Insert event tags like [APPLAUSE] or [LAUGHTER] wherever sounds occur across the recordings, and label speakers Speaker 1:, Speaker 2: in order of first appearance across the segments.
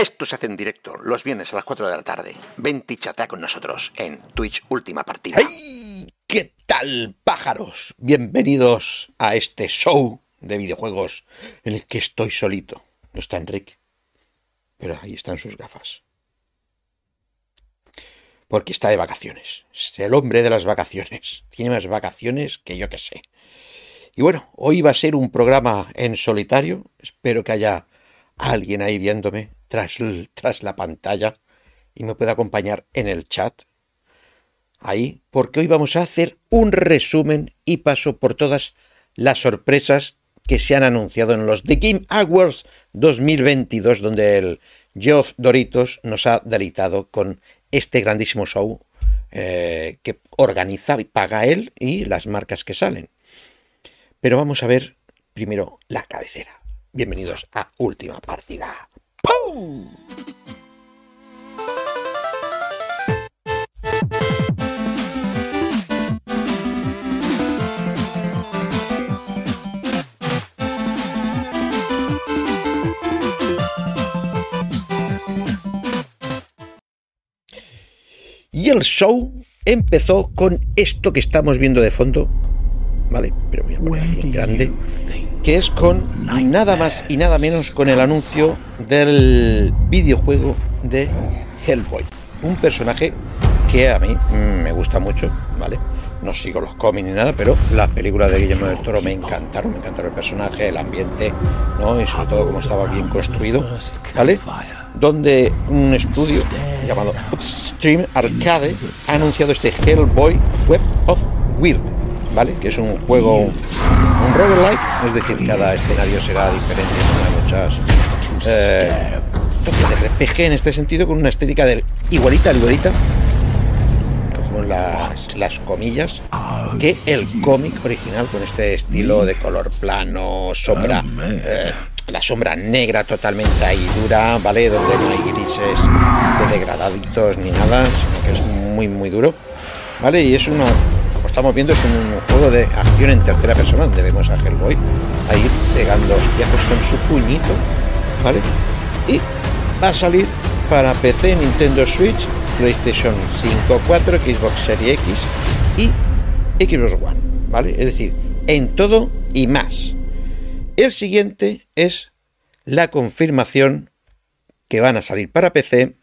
Speaker 1: Esto se hace en directo los viernes a las 4 de la tarde. Vente y chatea con nosotros en Twitch Última Partida.
Speaker 2: ¡Hey! ¿Qué tal, pájaros? Bienvenidos a este show de videojuegos en el que estoy solito. No está Enrique, pero ahí están sus gafas. Porque está de vacaciones. Es el hombre de las vacaciones. Tiene más vacaciones que yo que sé. Y bueno, hoy va a ser un programa en solitario. Espero que haya alguien ahí viéndome tras, la pantalla y me pueda acompañar en el chat. Ahí, porque hoy vamos a hacer un resumen y paso por todas las sorpresas que se han anunciado en los The Game Awards 2022, donde el Geoff Doritos nos ha deleitado con este grandísimo show eh, que organiza y paga él y las marcas que salen. Pero vamos a ver primero la cabecera. Bienvenidos a Última Partida. ¡Pum! Y el show empezó con esto que estamos viendo de fondo, ¿vale? Pero voy a poner aquí en grande, que es con nada más y nada menos con el anuncio del videojuego de Hellboy. Un personaje que a mí me gusta mucho, ¿vale? No sigo los cómics ni nada, pero las películas de Guillermo del Toro me encantaron, me encantaron el personaje, el ambiente, ¿no? Y sobre todo cómo estaba bien construido, ¿vale? Donde un estudio llamado Upstream Arcade ha anunciado este Hellboy Web of Weird, ¿vale? Que es un juego, un roguelike, es decir, cada escenario será diferente, habrá muchas eh, de RPG en este sentido, con una estética del igualita, igualita, cogemos las, las comillas, que el cómic original, con este estilo de color plano, sombra, eh, la sombra negra totalmente ahí dura, ¿vale? Donde no hay grises de degradaditos ni nada, sino que es muy, muy duro, ¿vale? Y es una, estamos viendo, es un juego de acción en tercera persona, donde vemos a Hellboy ahí pegando hostiazos con su puñito, ¿vale? Y va a salir para PC, Nintendo Switch, PlayStation 5, 4, Xbox Series X y Xbox One, ¿vale? Es decir, en todo y más. El siguiente es la confirmación que van a salir para PC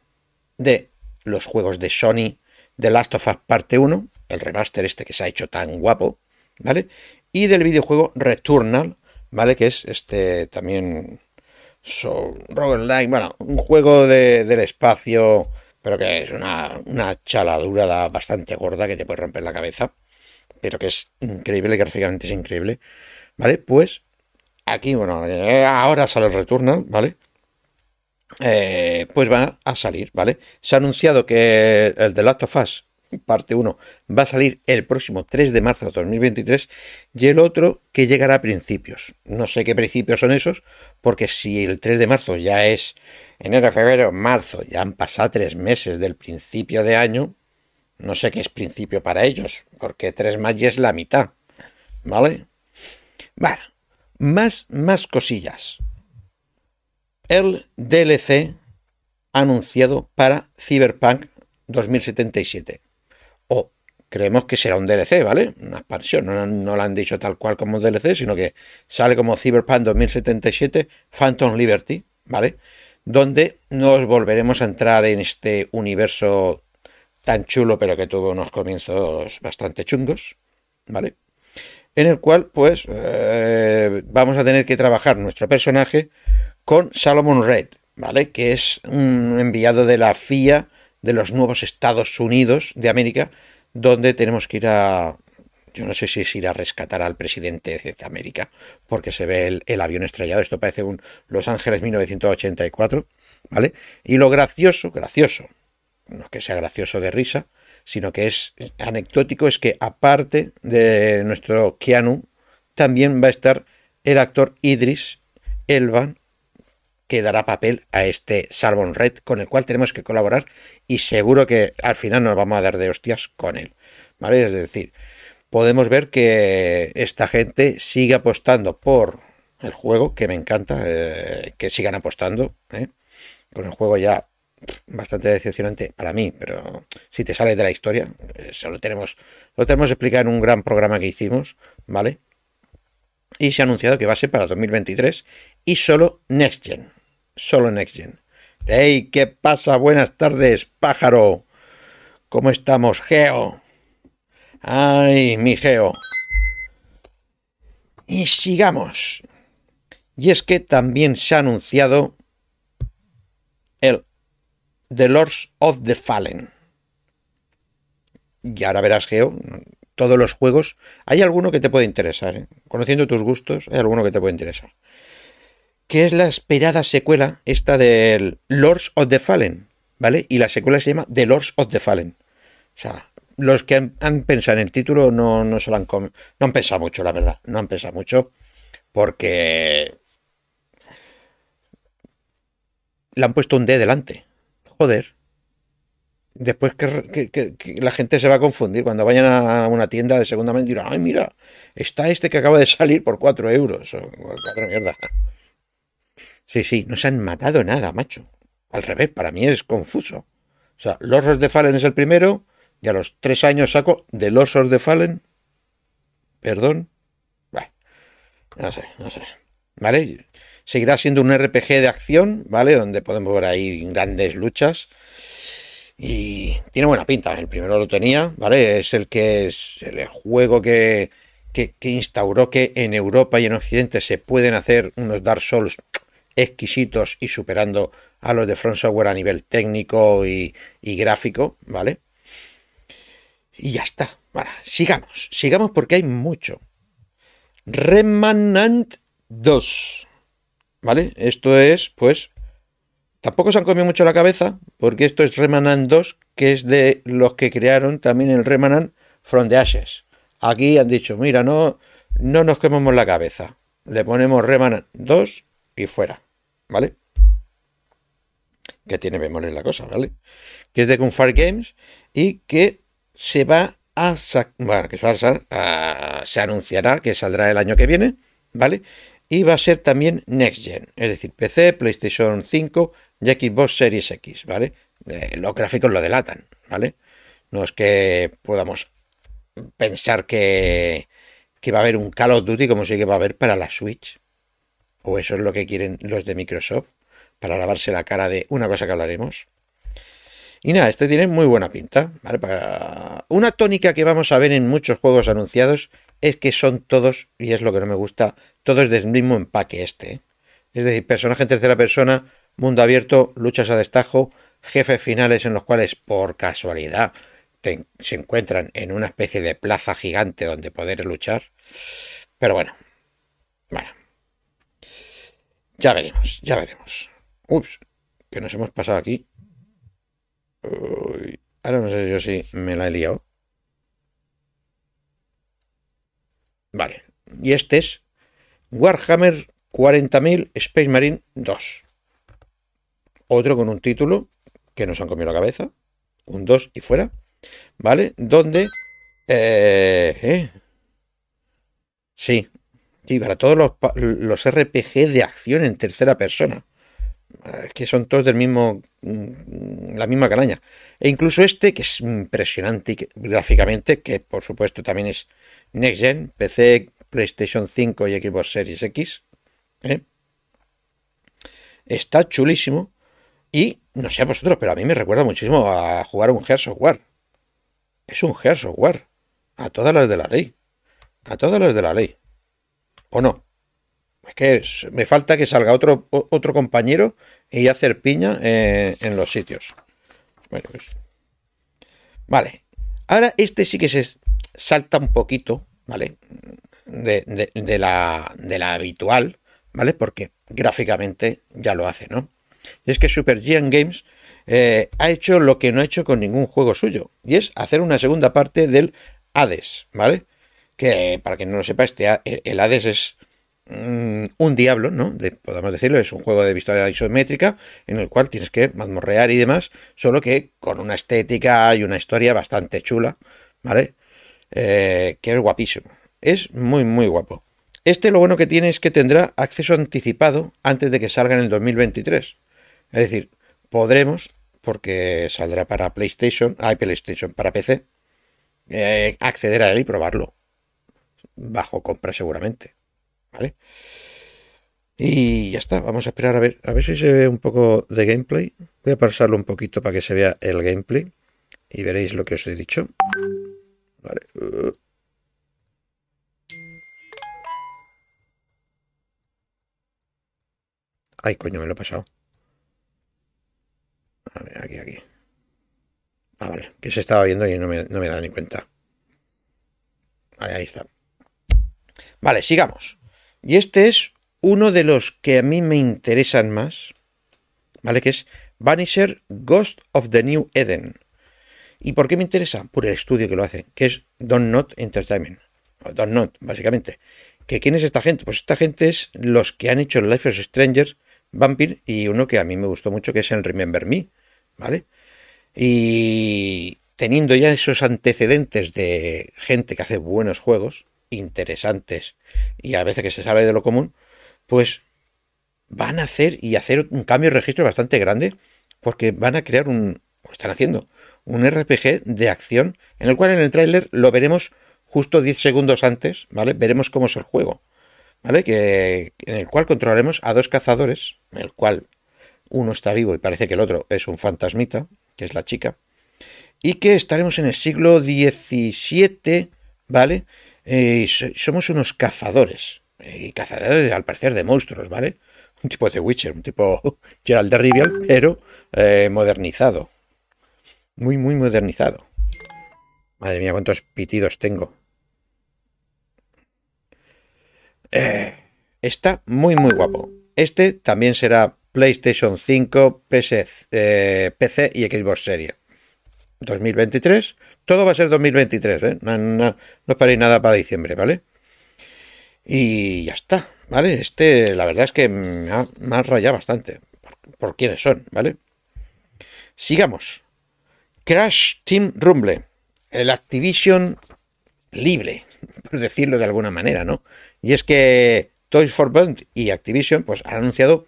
Speaker 2: de los juegos de Sony de Last of Us Parte 1, el remaster este que se ha hecho tan guapo, ¿vale? Y del videojuego Returnal, ¿vale? Que es este también so, roguelike, bueno, un juego de, del espacio, pero que es una, una chaladura bastante gorda que te puede romper la cabeza, pero que es increíble, gráficamente es increíble, ¿vale? Pues aquí, bueno, eh, ahora sale el Returnal, ¿vale? Eh, pues va a salir, ¿vale? Se ha anunciado que el de Last of Us parte 1 va a salir el próximo 3 de marzo de 2023 y el otro que llegará a principios. No sé qué principios son esos, porque si el 3 de marzo ya es enero, febrero, marzo, ya han pasado tres meses del principio de año, no sé qué es principio para ellos, porque tres más ya es la mitad, ¿vale? Bueno, más, más cosillas. El DLC anunciado para Cyberpunk 2077. O creemos que será un DLC, ¿vale? Una expansión. No, no lo han dicho tal cual como DLC, sino que sale como Cyberpunk 2077 Phantom Liberty, ¿vale? Donde nos volveremos a entrar en este universo tan chulo, pero que tuvo unos comienzos bastante chungos, ¿vale? En el cual, pues, eh, vamos a tener que trabajar nuestro personaje con Salomon Red, ¿vale? Que es un enviado de la FIA de los nuevos Estados Unidos de América, donde tenemos que ir a, yo no sé si es ir a rescatar al presidente de América, porque se ve el, el, avión estrellado. Esto parece un Los Ángeles 1984, ¿vale? Y lo gracioso, gracioso, no es que sea gracioso de risa, sino que es anecdótico, es que aparte de nuestro Keanu, también va a estar el actor Idris Elban, que dará papel a este Salmon Red, con el cual tenemos que colaborar y seguro que al final nos vamos a dar de hostias con él. ¿Vale? Es decir, podemos ver que esta gente sigue apostando por el juego, que me encanta, eh, que sigan apostando. ¿eh? Con el juego ya bastante decepcionante para mí, pero si te sales de la historia, eso lo tenemos, lo tenemos explicado en un gran programa que hicimos, ¿vale? Y se ha anunciado que va a ser para 2023 y solo Next Gen. Solo Next Gen. ¡Hey! ¿Qué pasa? Buenas tardes, pájaro. ¿Cómo estamos, Geo? ¡Ay, mi Geo! Y sigamos. Y es que también se ha anunciado el The Lords of the Fallen. Y ahora verás, Geo, todos los juegos. Hay alguno que te puede interesar. ¿eh? Conociendo tus gustos, hay alguno que te puede interesar. Que es la esperada secuela, esta del Lords of the Fallen. ¿Vale? Y la secuela se llama The Lords of the Fallen. O sea, los que han, pensado en el título no, no se lo han no han pensado mucho, la verdad. No han pensado mucho. Porque le han puesto un D delante. Joder. Después que, la gente se va a confundir. Cuando vayan a una tienda de segunda mano dirán, ay, mira, está este que acaba de salir por 4 euros. mierda. Sí, sí, no se han matado nada, macho. Al revés, para mí es confuso. O sea, Lords de Fallen es el primero, y a los tres años saco de Lords de Fallen. Perdón. no sé, no sé. ¿Vale? Seguirá siendo un RPG de acción, ¿vale? Donde podemos ver ahí grandes luchas. Y tiene buena pinta. El primero lo tenía, ¿vale? Es el que es el juego que, que, instauró que en Europa y en Occidente se pueden hacer unos Dark Souls exquisitos y superando a los de Front Software a nivel técnico y, gráfico, ¿vale? Y ya está. Sigamos, sigamos porque hay mucho. Remanant 2. ¿Vale? Esto es, pues, tampoco se han comido mucho la cabeza, porque esto es Remanant 2, que es de los que crearon también el Remanant From the Ashes. Aquí han dicho, mira, no, no nos quememos la cabeza. Le ponemos Remanant 2 y fuera, ¿vale? Que tiene memoria la cosa, ¿vale? Que es de Gunfire Games y que se va a bueno, que se, se anunciará que saldrá el año que viene, ¿vale? y va a ser también Next Gen, es decir, PC, PlayStation 5 y Xbox Series X, ¿vale? Eh, los gráficos lo delatan, ¿vale? No es que podamos pensar que, que va a haber un Call of Duty como sí que va a haber para la Switch. O eso es lo que quieren los de Microsoft, para lavarse la cara de una cosa que hablaremos. Y nada, este tiene muy buena pinta. Una tónica que vamos a ver en muchos juegos anunciados es que son todos, y es lo que no me gusta, todos del mismo empaque este. ¿eh? Es decir, personaje en tercera persona, mundo abierto, luchas a destajo, jefes finales en los cuales por casualidad se encuentran en una especie de plaza gigante donde poder luchar. Pero bueno, bueno. Ya veremos, ya veremos. Ups, que nos hemos pasado aquí. ahora no sé yo si me la he liado. Vale. Y este es Warhammer 40.000 Space Marine 2. Otro con un título que nos han comido la cabeza. Un 2 y fuera. ¿Vale? Donde... Eh, eh, sí. Sí, para todos los, los RPG de acción en tercera persona. Que son todos del mismo. Mm, la misma calaña. E incluso este, que es impresionante gráficamente, que por supuesto también es Next Gen, PC, PlayStation 5 y Xbox Series X. ¿eh? Está chulísimo. Y no sé a vosotros, pero a mí me recuerda muchísimo a jugar un Gears of War. Es un Gears of War. A todas las de la ley. A todas las de la ley. ¿O no? Es que me falta que salga otro, otro compañero y hacer piña eh, en los sitios. Pues, vale. Ahora este sí que se salta un poquito, ¿vale? De, la, de la habitual, ¿vale? Porque gráficamente ya lo hace, ¿no? Y es que Super Giant Games eh, ha hecho lo que no ha hecho con ningún juego suyo, y es hacer una segunda parte del Hades, ¿vale? Que para quien no lo sepa, este, el Hades es mm, un diablo, ¿no? podemos decirlo, es un juego de vista isométrica en el cual tienes que mazmorrear y demás, solo que con una estética y una historia bastante chula, ¿vale? Eh, que es guapísimo. Es muy, muy guapo. Este lo bueno que tiene es que tendrá acceso anticipado antes de que salga en el 2023. Es decir, podremos, porque saldrá para PlayStation, hay PlayStation para PC, eh, acceder a él y probarlo. Bajo compra seguramente. ¿Vale? Y ya está, vamos a esperar a ver, a ver si se ve un poco de gameplay. Voy a pasarlo un poquito para que se vea el gameplay y veréis lo que os he dicho. Vale. Ay, coño, me lo he pasado. A ver, aquí, aquí. Ah, vale, que se estaba viendo y no me, no me da ni cuenta. Ahí está. Vale, sigamos. Y este es uno de los que a mí me interesan más, ¿vale? Que es Vanisher Ghost of the New Eden. ¿Y por qué me interesa? Por el estudio que lo hace, que es Don't Not Entertainment. Don't Not, básicamente. ¿Que ¿Quién es esta gente? Pues esta gente es los que han hecho Life of Strangers, Vampire y uno que a mí me gustó mucho, que es el Remember Me, ¿vale? Y teniendo ya esos antecedentes de gente que hace buenos juegos, interesantes y a veces que se sale de lo común, pues van a hacer y hacer un cambio de registro bastante grande porque van a crear un, están haciendo, un RPG de acción en el cual en el tráiler lo veremos justo 10 segundos antes, ¿vale? Veremos cómo es el juego, ¿vale? Que, en el cual controlaremos a dos cazadores, en el cual uno está vivo y parece que el otro es un fantasmita, que es la chica, y que estaremos en el siglo XVII, ¿vale? Eh, somos unos cazadores, y cazadores al parecer de monstruos, ¿vale? [LAUGHS] Un tipo de Witcher, un tipo [LAUGHS] Gerald de Rivial, pero eh, modernizado. Muy, muy modernizado. Madre mía, cuántos pitidos tengo. Eh, está muy, muy guapo. Este también será PlayStation 5, PC, eh, PC y Xbox Series. 2023. Todo va a ser 2023, ¿eh? No, no, no paréis nada para diciembre, ¿vale? Y ya está, ¿vale? Este, la verdad es que me ha, rayado bastante por, quiénes son, ¿vale? Sigamos. Crash Team Rumble, el Activision libre, [LAUGHS] por decirlo de alguna manera, ¿no? Y es que Toys for Bond y Activision pues han anunciado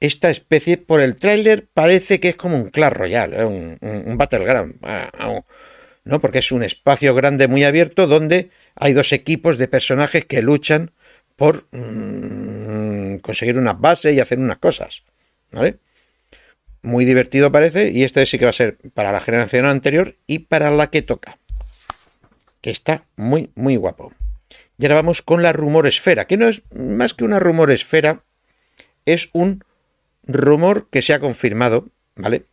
Speaker 2: esta especie, por el tráiler parece que es como un Clash Royale, ¿eh? un, un, Battleground, ah, ¿no? Porque es un espacio grande muy abierto donde hay dos equipos de personajes que luchan por mm, conseguir una base y hacer unas cosas. ¿Vale? Muy divertido parece y este sí que va a ser para la generación anterior y para la que toca. Que está muy, muy guapo. Y ahora vamos con la rumor esfera, que no es más que una rumor esfera, es un rumor que se ha confirmado, ¿vale?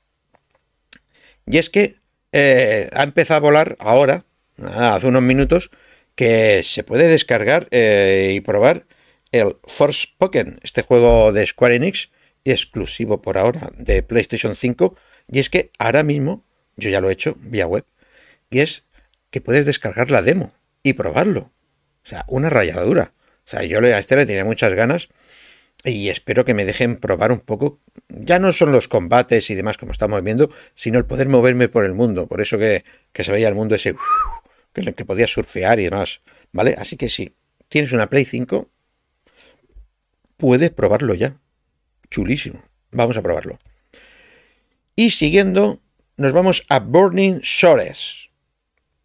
Speaker 2: Y es que eh, ha empezado a volar ahora, hace unos minutos, que se puede descargar eh, y probar el Forspoken, este juego de Square Enix, exclusivo por ahora de PlayStation 5. Y es que ahora mismo, yo ya lo he hecho vía web, y es que puedes descargar la demo y probarlo. O sea, una rayadura. O sea, yo a este le tenía muchas ganas y espero que me dejen probar un poco. Ya no son los combates y demás como estamos viendo, sino el poder moverme por el mundo. Por eso que, que se veía el mundo ese que, que podías surfear y demás, ¿vale? Así que si tienes una Play 5, puedes probarlo ya. Chulísimo. Vamos a probarlo. Y siguiendo, nos vamos a Burning Shores.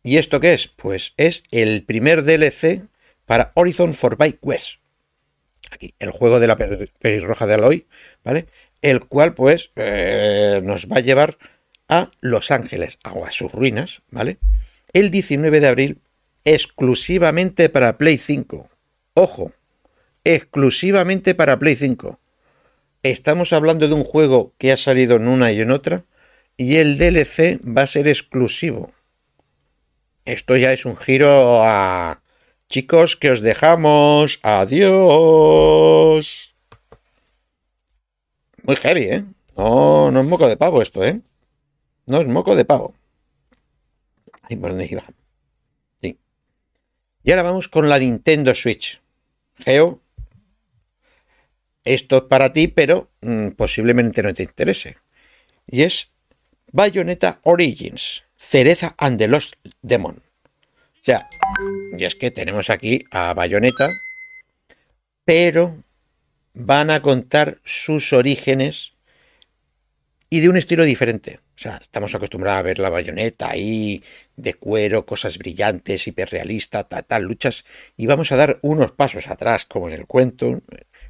Speaker 2: ¿Y esto qué es? Pues es el primer DLC para Horizon Forbidden West. Aquí, el juego de la pelirroja de Aloy, ¿vale? El cual, pues, eh, nos va a llevar a Los Ángeles, o a sus ruinas, ¿vale? el 19 de abril exclusivamente para Play 5. Ojo, exclusivamente para Play 5. Estamos hablando de un juego que ha salido en una y en otra y el DLC va a ser exclusivo. Esto ya es un giro a... Chicos, que os dejamos. Adiós. Muy heavy, ¿eh? No, no es moco de pavo esto, ¿eh? No es moco de pavo. Y ahora vamos con la Nintendo Switch. Geo, esto es para ti, pero mm, posiblemente no te interese. Y es Bayonetta Origins, Cereza and the Lost Demon. Sea, y es que tenemos aquí a Bayonetta, pero van a contar sus orígenes y de un estilo diferente. O sea, estamos acostumbrados a ver la bayoneta ahí, de cuero, cosas brillantes, hiperrealista, tal, tal, luchas, y vamos a dar unos pasos atrás, como en el cuento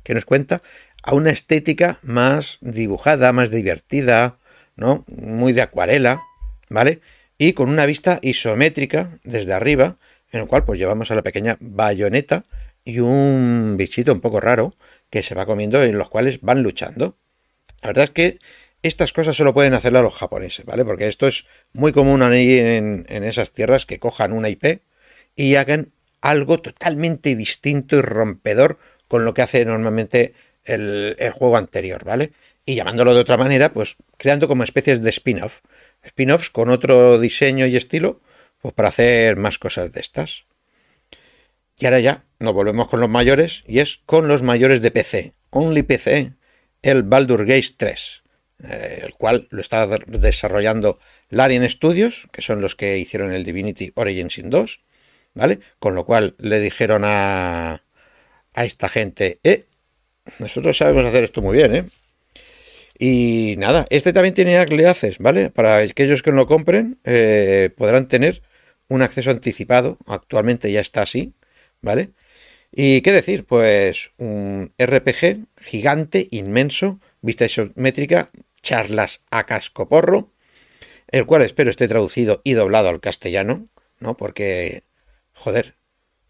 Speaker 2: que nos cuenta, a una estética más dibujada, más divertida, ¿no? Muy de acuarela, ¿vale? Y con una vista isométrica desde arriba, en el cual pues llevamos a la pequeña bayoneta y un bichito un poco raro que se va comiendo en los cuales van luchando. La verdad es que estas cosas solo pueden hacerlas los japoneses, ¿vale? Porque esto es muy común ahí en, esas tierras que cojan una IP y hagan algo totalmente distinto y rompedor con lo que hace normalmente el, juego anterior, ¿vale? Y llamándolo de otra manera, pues creando como especies de spin-off. Spin-offs con otro diseño y estilo, pues para hacer más cosas de estas. Y ahora ya nos volvemos con los mayores y es con los mayores de PC. Only PC, el Baldur Gate 3, eh, el cual lo está desarrollando Larian Studios, que son los que hicieron el Divinity Origin Sin 2, ¿vale? Con lo cual le dijeron a, a esta gente, eh, nosotros sabemos hacer esto muy bien, ¿eh? Y nada, este también tiene Early Access, ¿vale? Para aquellos que no lo compren, eh, podrán tener un acceso anticipado. Actualmente ya está así, ¿vale? Y qué decir, pues un RPG gigante, inmenso, vista isométrica, charlas a cascoporro, el cual espero esté traducido y doblado al castellano, ¿no? Porque, joder,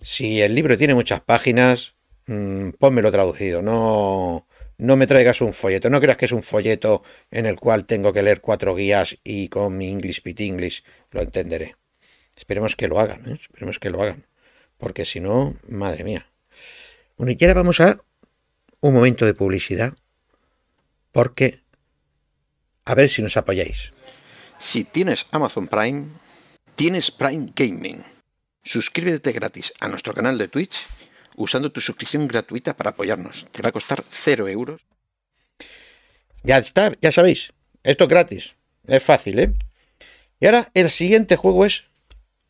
Speaker 2: si el libro tiene muchas páginas, mmm, pónmelo traducido, no, no me traigas un folleto, no creas que es un folleto en el cual tengo que leer cuatro guías y con mi English Pit English lo entenderé. Esperemos que lo hagan, ¿eh? esperemos que lo hagan, porque si no, madre mía. Bueno, y ahora vamos a un momento de publicidad, porque a ver si nos apoyáis.
Speaker 1: Si tienes Amazon Prime, tienes Prime Gaming. Suscríbete gratis a nuestro canal de Twitch usando tu suscripción gratuita para apoyarnos. Te va a costar cero euros.
Speaker 2: Ya está, ya sabéis. Esto es gratis. Es fácil, ¿eh? Y ahora el siguiente juego es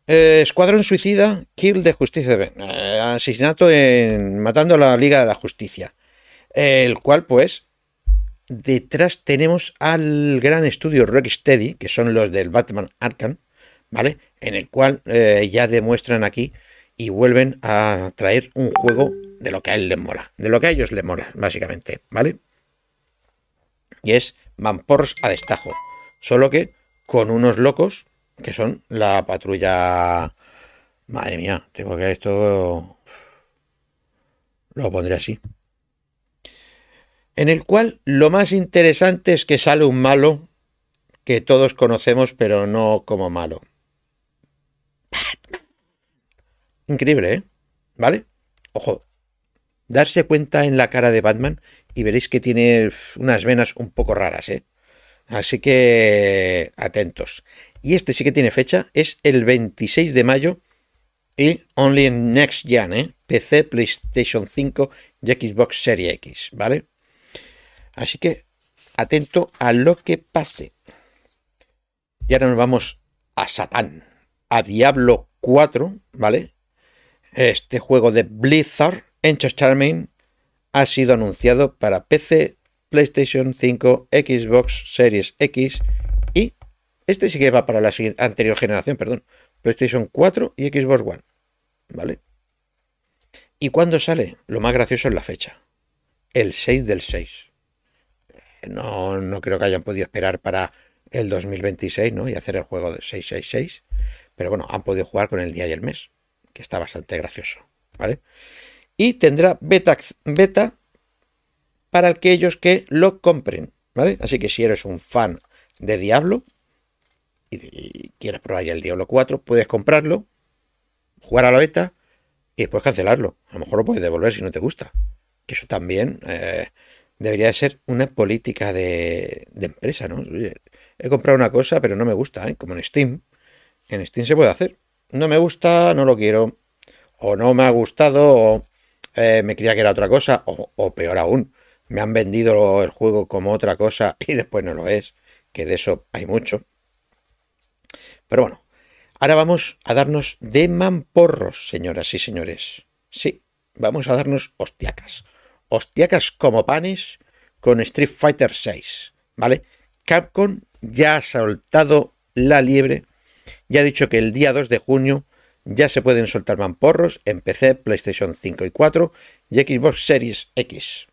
Speaker 2: eh, Escuadrón Suicida, Kill de Justicia. Eh, asesinato en. matando a la Liga de la Justicia. El cual, pues. Detrás tenemos al gran estudio Rocksteady, que son los del Batman Arkham, ¿vale? En el cual eh, ya demuestran aquí y vuelven a traer un juego de lo que a él les mola, de lo que a ellos les mola, básicamente, ¿vale? Y es Mampors a destajo, solo que con unos locos que son la patrulla... Madre mía, tengo que esto... Lo pondré así. En el cual lo más interesante es que sale un malo que todos conocemos, pero no como malo. Increíble, ¿eh? ¿Vale? Ojo, darse cuenta en la cara de Batman y veréis que tiene unas venas un poco raras, ¿eh? Así que atentos. Y este sí que tiene fecha, es el 26 de mayo y only en Next Gen, ¿eh? PC, PlayStation 5 y Xbox Series X, ¿vale? Así que atento a lo que pase. Y ahora nos vamos a Satán, a Diablo 4, ¿vale? Este juego de Blizzard Entertainment ha sido anunciado para PC, PlayStation 5, Xbox Series X y este sí que va para la anterior generación, perdón, PlayStation 4 y Xbox One, ¿vale? ¿Y cuándo sale? Lo más gracioso es la fecha, el 6 del 6. No, no creo que hayan podido esperar para el 2026, ¿no? Y hacer el juego de 666, pero bueno, han podido jugar con el día y el mes que está bastante gracioso, ¿vale? Y tendrá beta, beta para aquellos que lo compren, ¿vale? Así que si eres un fan de Diablo y, quieres probar ya el Diablo 4, puedes comprarlo, jugar a la beta y después cancelarlo. A lo mejor lo puedes devolver si no te gusta. Que eso también eh, debería ser una política de, empresa, ¿no? he comprado una cosa, pero no me gusta, ¿eh? como en Steam. En Steam se puede hacer no me gusta, no lo quiero, o no me ha gustado, o eh, me creía que era otra cosa, o, peor aún, me han vendido el juego como otra cosa [LAUGHS] y después no lo es, que de eso hay mucho. Pero bueno, ahora vamos a darnos de mamporros, señoras y señores. Sí, vamos a darnos hostiacas. Hostiacas como panes con Street Fighter 6, ¿vale? Capcom ya ha soltado la liebre, ya ha dicho que el día 2 de junio ya se pueden soltar mamporros en PC, PlayStation 5 y 4 y Xbox Series X.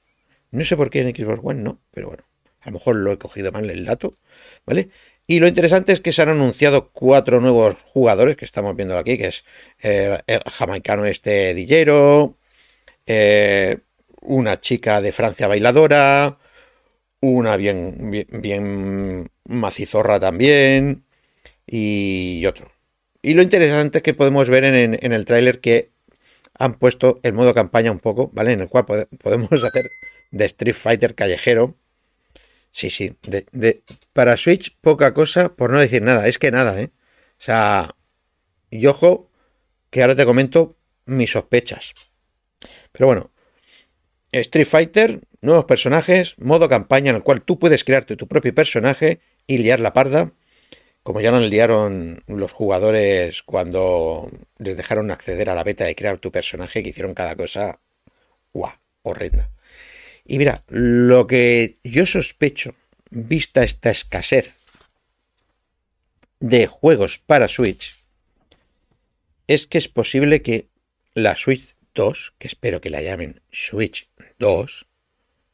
Speaker 2: No sé por qué en Xbox One no, pero bueno, a lo mejor lo he cogido mal el dato, ¿vale? Y lo interesante es que se han anunciado cuatro nuevos jugadores que estamos viendo aquí, que es eh, el jamaicano este Dillero, eh, una chica de Francia bailadora, una bien, bien macizorra también y otro. Y lo interesante es que podemos ver en, el tráiler que han puesto el modo campaña un poco, ¿vale? En el cual podemos hacer de Street Fighter callejero. Sí, sí. De, para Switch, poca cosa, por no decir nada. Es que nada, ¿eh? O sea, y ojo, que ahora te comento mis sospechas. Pero bueno, Street Fighter, nuevos personajes, modo campaña en el cual tú puedes crearte tu propio personaje y liar la parda como ya lo liaron los jugadores cuando les dejaron acceder a la beta de crear tu personaje, que hicieron cada cosa, ¡guau! horrenda. Y mira, lo que yo sospecho, vista esta escasez de juegos para Switch, es que es posible que la Switch 2, que espero que la llamen Switch 2,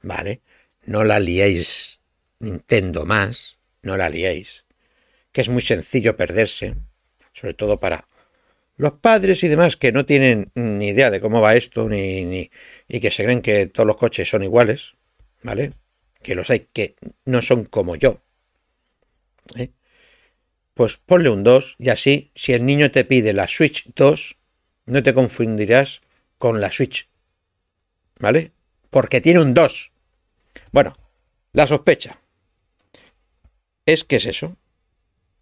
Speaker 2: ¿vale? No la liéis Nintendo más, no la liéis que es muy sencillo perderse, sobre todo para los padres y demás que no tienen ni idea de cómo va esto ni, y que se creen que todos los coches son iguales, ¿vale? Que los hay que no son como yo. ¿eh? Pues ponle un 2 y así, si el niño te pide la Switch 2, no te confundirás con la Switch. ¿Vale? Porque tiene un 2. Bueno, la sospecha es que es eso,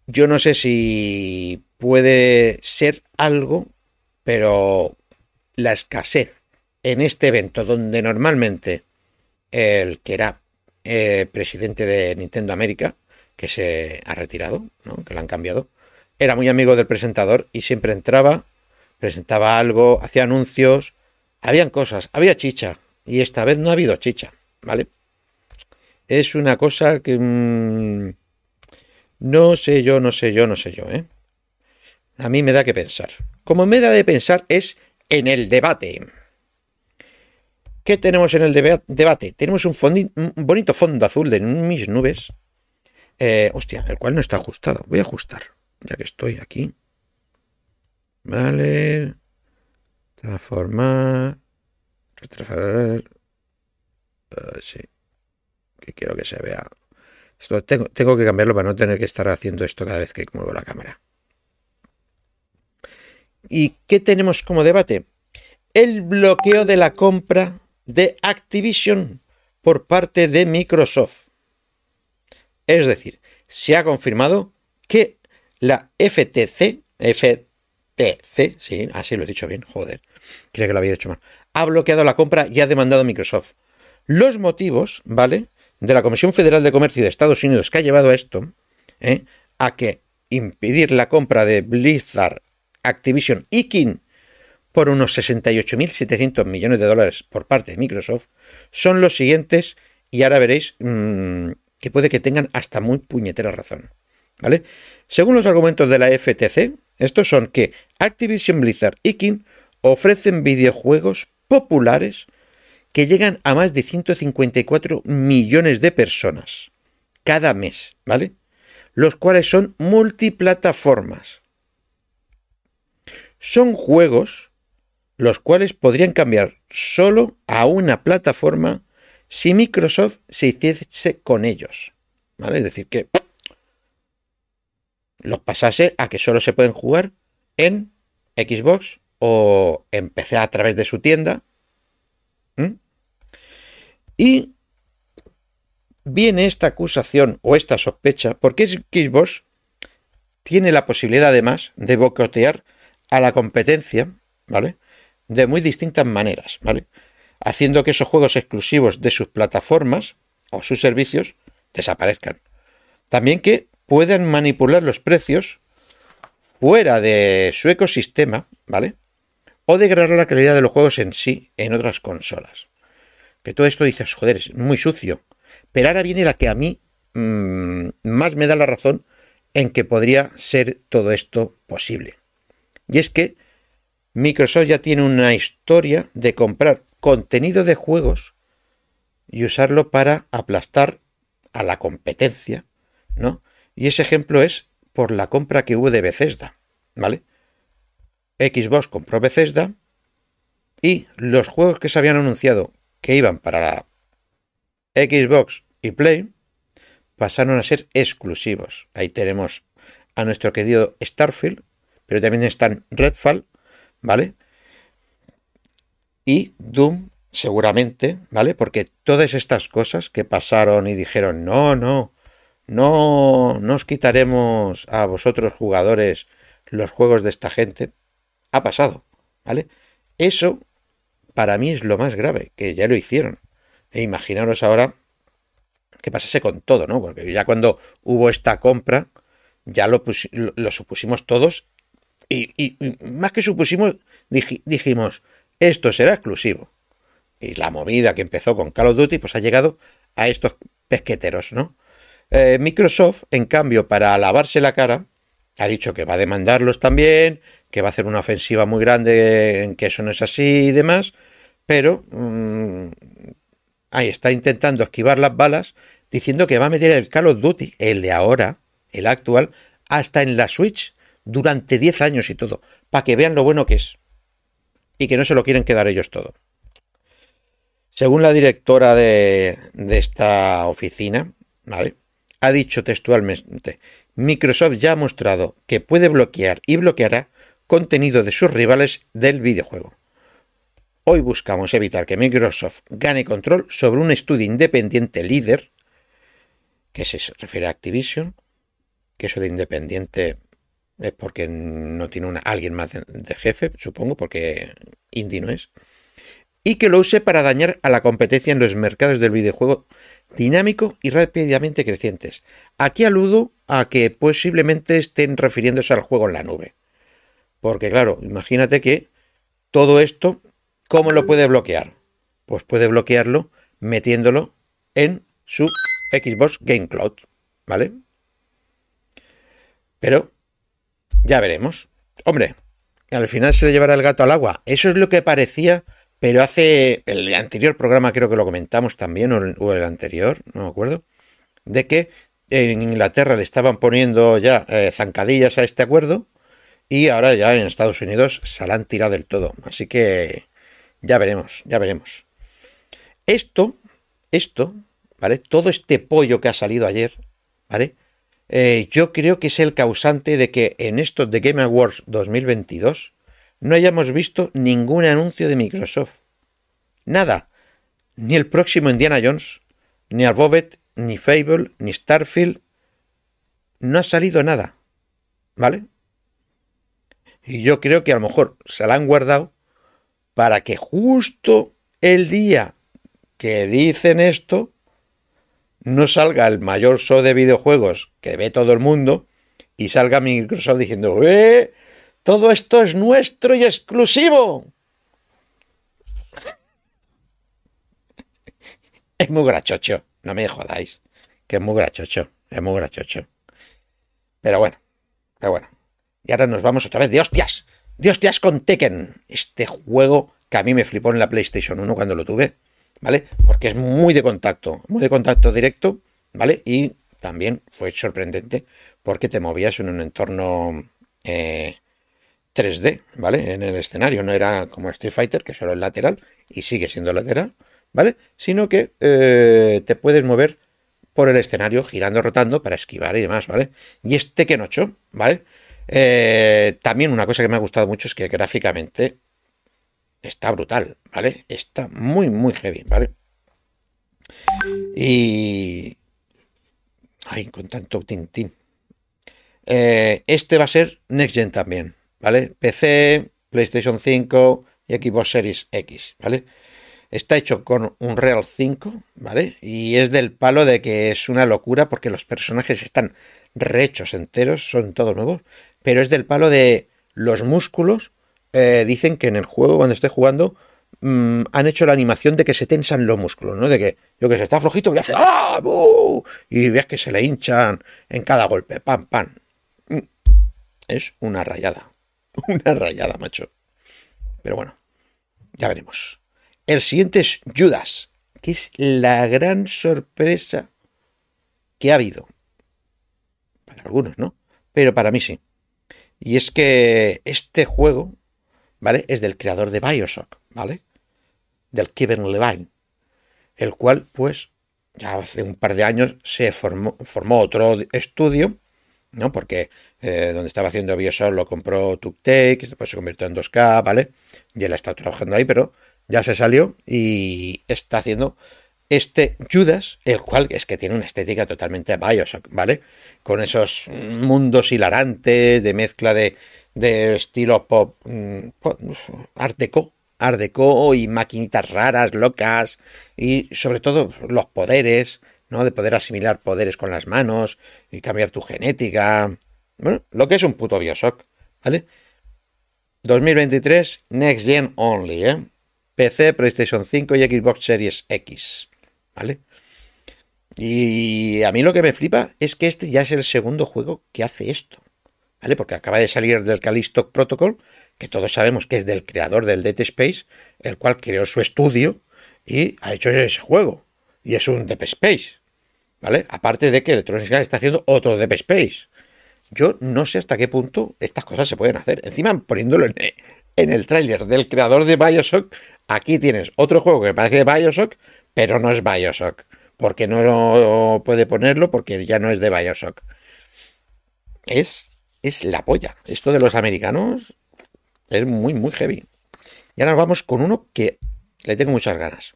Speaker 2: yo no sé si puede ser algo, pero la escasez en este evento donde normalmente el que era eh, presidente de Nintendo América, que se ha retirado, que lo han cambiado, era muy amigo del presentador y siempre entraba, presentaba algo, hacía anuncios, habían cosas, había chicha, y esta vez no ha habido chicha, ¿vale? Es una cosa que... Mm, no sé yo, no sé yo, no sé yo, ¿eh? A mí me da que pensar. Como me da de pensar es en el debate. ¿Qué tenemos en el debate? Tenemos un, bonito fondo azul de mis nubes. Eh, hostia, el cual no está ajustado. Voy a ajustar, ya que estoy aquí. Vale. Transformar. Transformar. Uh, sí. Que quiero que se vea tengo, que cambiarlo para no tener que estar haciendo esto cada vez que muevo la cámara. ¿Y qué tenemos como debate? El bloqueo de la compra de Activision por parte de Microsoft. Es decir, se ha confirmado que la FTC, FTC, sí, así lo he dicho bien, joder, creo que lo había dicho mal, ha bloqueado la compra y ha demandado a Microsoft. Los motivos, ¿vale? De la Comisión Federal de Comercio de Estados Unidos que ha llevado a esto, ¿eh? a que impedir la compra de Blizzard, Activision y King por unos 68.700 millones de dólares por parte de Microsoft, son los siguientes y ahora veréis mm, que puede que tengan hasta muy puñetera razón. ¿Vale? Según los argumentos de la FTC, estos son que Activision Blizzard y King ofrecen videojuegos populares que llegan a más de 154 millones de personas cada mes, ¿vale? Los cuales son multiplataformas. Son juegos los cuales podrían cambiar solo a una plataforma si Microsoft se hiciese con ellos. ¿Vale? Es decir, que los pasase a que solo se pueden jugar en Xbox o en a través de su tienda. Y viene esta acusación o esta sospecha porque Xbox tiene la posibilidad además de bocotear a la competencia, ¿vale? De muy distintas maneras, ¿vale? Haciendo que esos juegos exclusivos de sus plataformas o sus servicios desaparezcan. También que puedan manipular los precios fuera de su ecosistema, ¿vale? o degradar la calidad de los juegos en sí en otras consolas. Que todo esto dices, joder, es muy sucio. Pero ahora viene la que a mí mmm, más me da la razón en que podría ser todo esto posible. Y es que Microsoft ya tiene una historia de comprar contenido de juegos y usarlo para aplastar a la competencia, ¿no? Y ese ejemplo es por la compra que hubo de Bethesda, ¿vale? Xbox compró Bethesda y los juegos que se habían anunciado que iban para la Xbox y Play pasaron a ser exclusivos. Ahí tenemos a nuestro querido Starfield, pero también están Redfall, ¿vale? Y Doom, seguramente, ¿vale? Porque todas estas cosas que pasaron y dijeron, no, no, no, no os quitaremos a vosotros jugadores los juegos de esta gente, ha pasado, ¿vale? Eso para mí es lo más grave, que ya lo hicieron. E imaginaros ahora que pasase con todo, ¿no? Porque ya cuando hubo esta compra, ya lo, lo, supusimos todos y, más que supusimos, dijimos, esto será exclusivo. Y la movida que empezó con Call of Duty, pues ha llegado a estos pesqueteros, ¿no? Eh, Microsoft, en cambio, para lavarse la cara, ha dicho que va a demandarlos también, que va a hacer una ofensiva muy grande en que eso no es así y demás, pero mmm, ahí está intentando esquivar las balas diciendo que va a meter el Call of Duty, el de ahora, el actual, hasta en la Switch durante 10 años y todo, para que vean lo bueno que es. Y que no se lo quieren quedar ellos todo. Según la directora de esta oficina, ¿vale? Ha dicho textualmente, Microsoft ya ha mostrado que puede bloquear y bloqueará contenido de sus rivales del videojuego. Hoy buscamos evitar que Microsoft gane control sobre un estudio independiente líder que se refiere a Activision, que eso de independiente es porque no tiene una, alguien más de, jefe, supongo, porque indie no es, y que lo use para dañar a la competencia en los mercados del videojuego dinámico y rápidamente crecientes. Aquí aludo a que posiblemente estén refiriéndose al juego en la nube. Porque claro, imagínate que todo esto, ¿cómo lo puede bloquear? Pues puede bloquearlo metiéndolo en su Xbox Game Cloud, ¿vale? Pero ya veremos. Hombre, al final se le llevará el gato al agua. Eso es lo que parecía, pero hace el anterior programa creo que lo comentamos también, o el, anterior, no me acuerdo, de que en Inglaterra le estaban poniendo ya eh, zancadillas a este acuerdo y ahora ya en Estados Unidos se la han tirado del todo. Así que ya veremos, ya veremos. Esto, esto ¿vale? Todo este pollo que ha salido ayer, ¿vale? Eh, yo creo que es el causante de que en estos de Game Awards 2022 no hayamos visto ningún anuncio de Microsoft. Nada. Ni el próximo Indiana Jones, ni Arbobet, ni Fable, ni Starfield. No ha salido nada. ¿Vale? Y yo creo que a lo mejor se la han guardado para que justo el día que dicen esto, no salga el mayor show de videojuegos que ve todo el mundo y salga Microsoft diciendo, ¡eh! Todo esto es nuestro y exclusivo. [LAUGHS] Es muy grachocho, no me jodáis, que es muy grachocho, es muy grachocho. Pero bueno, pero bueno. Y ahora nos vamos otra vez de hostias, de hostias con Tekken, este juego que a mí me flipó en la PlayStation 1 cuando lo tuve ¿vale? Porque es muy de contacto, muy de contacto directo, ¿vale? Y también fue sorprendente porque te movías en un entorno 3D, eh, ¿vale? En el escenario, no era como Street Fighter, que solo es lateral y sigue siendo lateral, ¿vale? Sino que eh, te puedes mover por el escenario girando, rotando para esquivar y demás, ¿vale? Y este que 8, ¿vale? Eh, también una cosa que me ha gustado mucho es que gráficamente está brutal, ¿vale? Está muy, muy heavy, ¿vale? Y... Ay, con tanto tintín. Eh, este va a ser Next Gen también, ¿vale? PC, PlayStation 5 y Xbox Series X, ¿vale? Está hecho con un Real 5, ¿vale? Y es del palo de que es una locura porque los personajes están rehechos enteros, son todos nuevos, pero es del palo de los músculos eh, dicen que en el juego, cuando esté jugando, mm, han hecho la animación de que se tensan los músculos, ¿no? De que, yo que se está flojito y hace ¡ah! Y ves que se le hinchan en cada golpe, pam, pam. Mm. Es una rayada. [LAUGHS] Una rayada, macho. Pero bueno, ya veremos. El siguiente es Judas, que es la gran sorpresa que ha habido. Para algunos, ¿no? Pero para mí sí. Y es que este juego, ¿vale? Es del creador de Bioshock, ¿vale? Del Kevin Levine. El cual, pues, ya hace un par de años se formó, formó otro estudio, ¿no? Porque eh, donde estaba haciendo Bioshock lo compró TuckTake, después se convirtió en 2K, ¿vale? Y él ha estado trabajando ahí, pero ya se salió y está haciendo este Judas, el cual es que tiene una estética totalmente Bioshock, ¿vale? Con esos mundos hilarantes de mezcla de, de estilo pop, mm, art deco, art deco y maquinitas raras, locas y sobre todo los poderes, ¿no? De poder asimilar poderes con las manos y cambiar tu genética. Bueno, lo que es un puto Bioshock, ¿vale? 2023, Next Gen Only, ¿eh? PC, PlayStation 5 y Xbox Series X. ¿Vale? Y a mí lo que me flipa es que este ya es el segundo juego que hace esto. ¿Vale? Porque acaba de salir del Callisto Protocol, que todos sabemos que es del creador del Dead Space, el cual creó su estudio y ha hecho ese juego. Y es un Dead Space. ¿Vale? Aparte de que Electronic Arts está haciendo otro Dead Space. Yo no sé hasta qué punto estas cosas se pueden hacer. Encima poniéndolo en, en el tráiler del creador de Bioshock, aquí tienes otro juego que parece Bioshock, pero no es Bioshock. Porque no puede ponerlo porque ya no es de Bioshock. Es, es la polla. Esto de los americanos es muy, muy heavy. Y ahora vamos con uno que le tengo muchas ganas.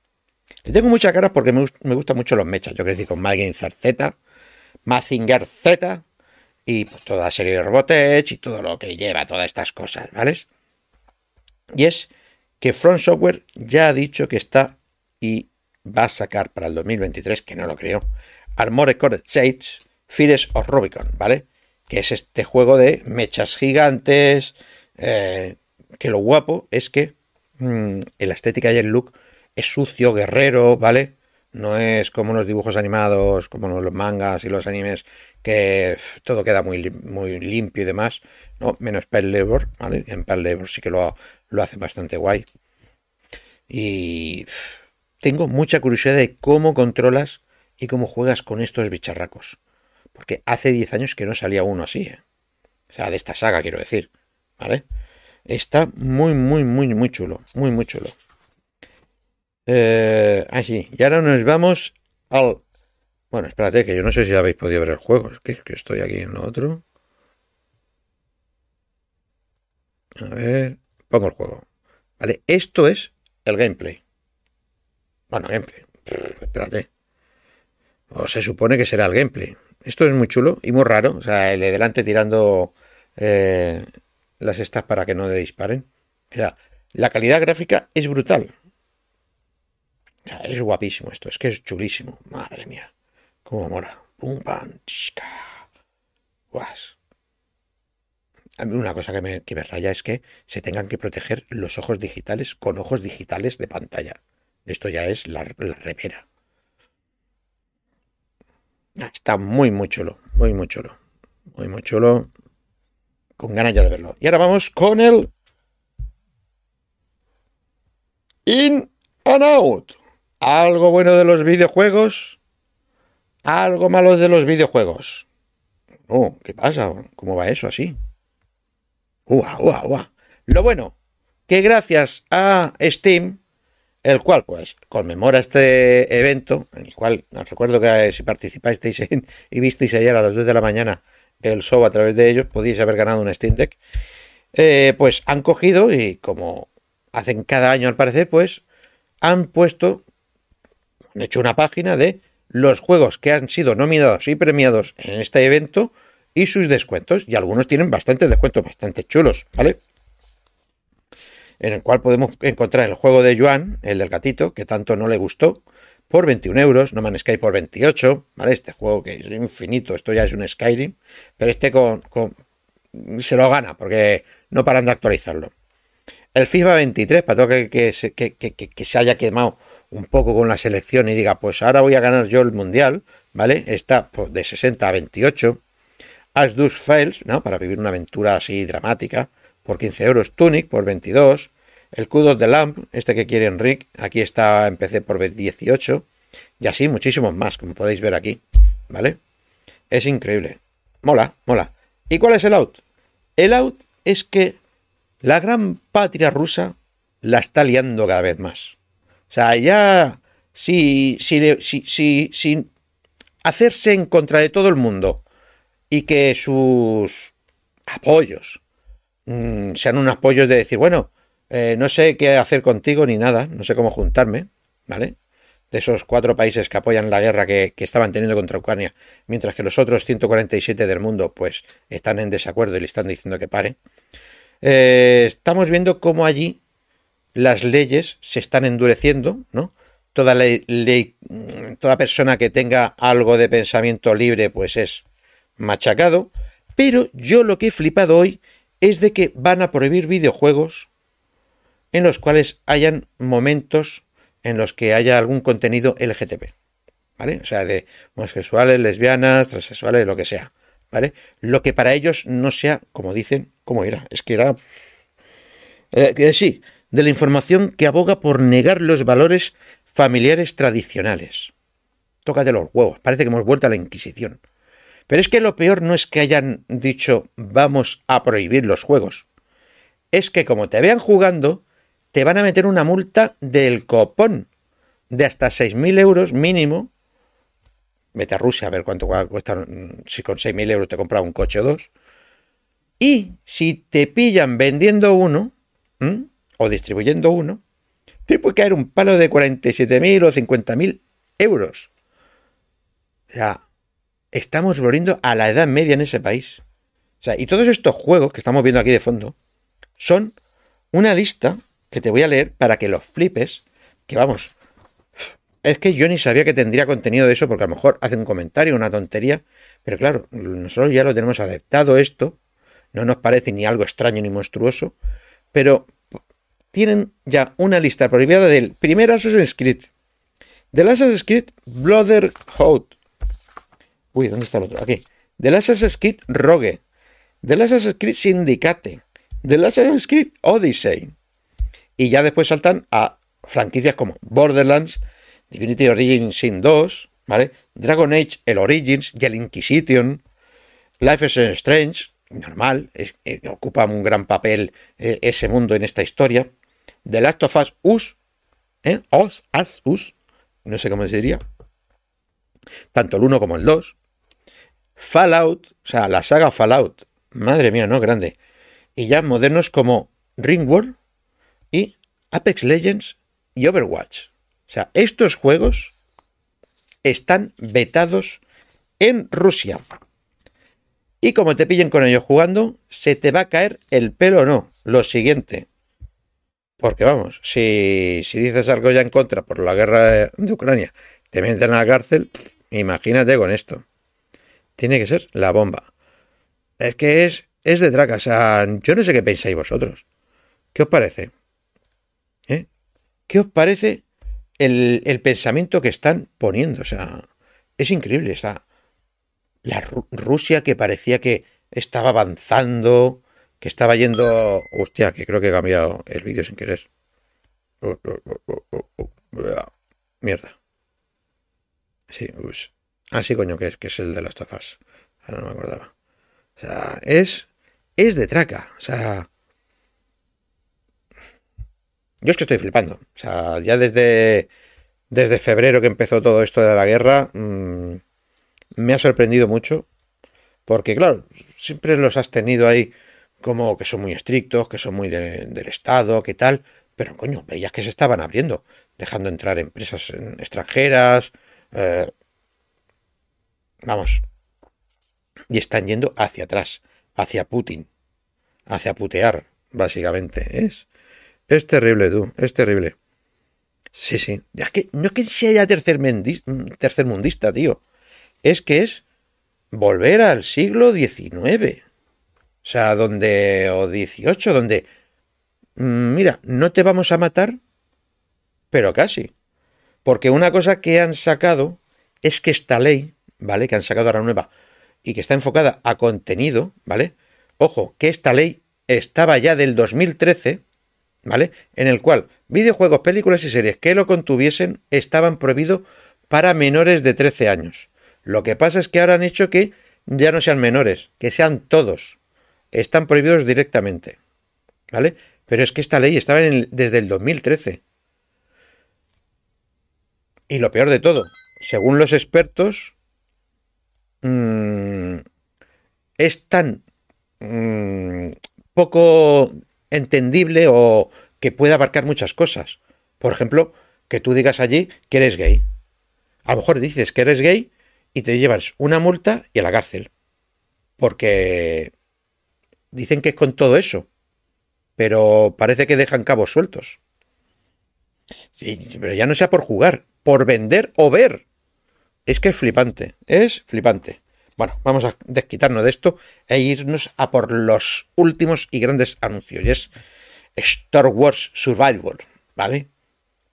Speaker 2: Tengo muchas ganas porque me, me gustan mucho los mechas. Yo crecí con Magenzer Z, Mazinger Z y pues toda la serie de Robotech y todo lo que lleva todas estas cosas, ¿vale? Y es que Front Software ya ha dicho que está y va a sacar para el 2023, que no lo creo, Armored Core Shades, Fires of Rubicon, ¿vale? Que es este juego de mechas gigantes, eh, que lo guapo es que mm, en la estética y el look es sucio, guerrero, ¿vale? No es como los dibujos animados, como los mangas y los animes, que todo queda muy, muy limpio y demás, ¿no? Menos Pell Labor, ¿vale? En Pell Labor sí que lo, lo hace bastante guay. Y tengo mucha curiosidad de cómo controlas y cómo juegas con estos bicharracos. Porque hace 10 años que no salía uno así, ¿eh? O sea, de esta saga, quiero decir. ¿Vale? Está muy, muy, muy, muy chulo. Muy, muy chulo. Eh, así. Y ahora nos vamos al. Bueno, espérate, que yo no sé si habéis podido ver el juego. Es que, que estoy aquí en lo otro. A ver. Pongo el juego. Vale, esto es el gameplay. Bueno, gameplay. espérate. O se supone que será el gameplay. Esto es muy chulo y muy raro. O sea, el de delante tirando eh, las estas para que no le disparen. O sea, la calidad gráfica es brutal. Es guapísimo esto. Es que es chulísimo. Madre mía. Cómo mora. Pum, pam, Guas. A mí una cosa que me, que me raya es que se tengan que proteger los ojos digitales con ojos digitales de pantalla. Esto ya es la, remera. Está muy, muy chulo. Muy, muy chulo. Muy, muy chulo. Con ganas ya de verlo. Y ahora vamos con el... In and out. Algo bueno de los videojuegos. Algo malo de los videojuegos. Oh, ¿qué pasa? ¿Cómo va eso así? Lo bueno, que gracias a Steam, el cual pues conmemora este evento, en el cual os recuerdo que si participáis en, [LAUGHS] y visteis ayer a las 2 de la mañana el show a través de ellos, podíais haber ganado un Steam Deck, eh, pues han cogido y como hacen cada año al parecer, pues han puesto, han hecho una página de los juegos que han sido nominados y premiados en este evento y sus descuentos. Y algunos tienen bastantes descuentos, bastante chulos, ¿vale? En el cual podemos encontrar el juego de Joan, el del gatito, que tanto no le gustó, por 21 euros, No Man's Sky por 28, ¿vale? Este juego que es infinito, esto ya es un Skyrim, pero este con, se lo gana, porque no paran de actualizarlo. el FIFA 23, para todo que- que- que- que se haya quemado un poco con la selección y diga, pues ahora voy a ganar yo el mundial, ¿vale? Está pues, de 60 a 28. As Dus Files, ¿no? Para vivir una aventura así dramática, por 15 euros. Tunic por 22. El Kudos de Lamp, este que quiere Enric, aquí está en PC por 18. Y así muchísimos más, como podéis ver aquí, ¿vale? Es increíble. Mola, mola. ¿Y cuál es el out? El out es que la gran patria rusa la está liando cada vez más. Sea, ya si, si, si, si, hacerse en contra de todo el mundo y que sus apoyos mm, sean unos apoyos de decir, bueno, eh, no sé qué hacer contigo ni nada, no sé cómo juntarme, ¿vale? De esos cuatro países que apoyan la guerra que, que estaban teniendo contra Ucrania, mientras que los otros 147 del mundo, pues, están en desacuerdo y le están diciendo que pare. Eh, estamos viendo cómo allí las leyes se están endureciendo, ¿no? Toda ley, toda persona que tenga algo de pensamiento libre, pues es machacado. Pero yo lo que he flipado hoy es de que van a prohibir videojuegos en los cuales hayan momentos en los que haya algún contenido LGTB. ¿Vale? O sea, de homosexuales, lesbianas, transexuales, lo que sea. ¿Vale? Lo que para ellos no sea, como dicen, ¿cómo era? Es que era eh, que sí, de la información que aboga por negar los valores familiares tradicionales. Tócate los huevos, parece que hemos vuelto a la Inquisición. Pero es que lo peor no es que hayan dicho vamos a prohibir los juegos. Es que como te vean jugando, te van a meter una multa del copón de hasta 6.000 euros mínimo. Vete a Rusia a ver cuánto cuesta, mm, si con 6.000 euros te compras un coche o dos. Y si te pillan vendiendo uno. O distribuyendo uno, te puede caer un palo de 47.000 o 50.000 euros. O sea, estamos volviendo a la edad media en ese país. O sea, y todos estos juegos que estamos viendo aquí de fondo son una lista que te voy a leer para que los flipes, que vamos, es que yo ni sabía que tendría contenido de eso porque a lo mejor hace un comentario, una tontería, pero claro, nosotros ya lo tenemos adaptado esto, no nos parece ni algo extraño ni monstruoso, pero tienen ya una lista prohibida del primer Assassin's Creed, del Assassin's Creed Brotherhood, uy, ¿dónde está el otro? Aquí, del Assassin's Creed Rogue, del Assassin's Creed Syndicate, del Assassin's Creed Odyssey, y ya después saltan a franquicias como Borderlands, Divinity Origins Sin 2, ¿vale? Dragon Age, el Origins y el Inquisition, Life is Strange, normal, es- eh, ocupa un gran papel eh, ese mundo en esta historia. The Last of Us Us, ¿eh? Us, Us, Us, no sé cómo se diría. Tanto el 1 como el 2. Fallout, o sea, la saga Fallout, madre mía, ¿no? Grande. Y ya modernos como Ringworld y Apex Legends y Overwatch. O sea, estos juegos están vetados en Rusia. Y como te pillen con ellos jugando, se te va a caer el pelo o no. Lo siguiente. Porque vamos, si, si dices algo ya en contra por la guerra de, Ucrania, te meten a la cárcel, imagínate con esto. Tiene que ser la bomba. Es que es, es de traca. O sea, yo no sé qué pensáis vosotros. ¿Qué os parece? ¿Eh? ¿Qué os parece el, el pensamiento que están poniendo? O sea, es increíble. Está la Ru- Rusia que parecía que estaba avanzando, que estaba yendo. Hostia, que creo que he cambiado el vídeo sin querer. Oh, oh, oh. Mierda. Sí, pues. Ah, sí, coño, que es, que es el de las tofas. Ahora no me acordaba. O sea, es. Es de traca. O sea. Yo es que estoy flipando. O sea, ya desde. Desde febrero que empezó todo esto de la guerra. mm, me ha sorprendido mucho. Porque, claro, siempre los has tenido ahí como que son muy estrictos, que son muy de- del Estado, que tal. Pero, coño, veías que se estaban abriendo, dejando entrar empresas extranjeras. eh, vamos. Y están yendo hacia atrás, hacia Putin, hacia putear, básicamente. Es, es terrible, tú, es terrible. Sí, sí. Es que no es que sea tercer tercermundista, tío. Es que es volver al siglo XIX. O sea, donde. o XVIII, donde mm, mira, no te vamos a matar, pero casi. Porque una cosa que han sacado es que esta ley, ¿vale? Que han sacado ahora nueva y que está enfocada a contenido, ¿vale? Ojo, que esta ley estaba ya del 2013, ¿vale? En el cual videojuegos, películas y series que lo contuviesen estaban prohibidos para menores de 13 años. Lo que pasa es que ahora han hecho que ya no sean menores, que sean todos. Están prohibidos directamente. ¿Vale? Pero es que esta ley estaba desde el 2013. Y lo peor de todo, según los expertos, mmm, es tan mmm, poco entendible o que puede abarcar muchas cosas. Por ejemplo, que tú digas allí que eres gay. A lo mejor dices que eres gay y te llevas una multa y a la cárcel. Porque dicen que es con todo eso. Pero parece que dejan cabos sueltos. Sí, pero ya no sea por jugar, por vender o ver. Es que es flipante, es flipante. Bueno, vamos a desquitarnos de esto e irnos a por los últimos y grandes anuncios. Y es Star Wars Survival, ¿vale?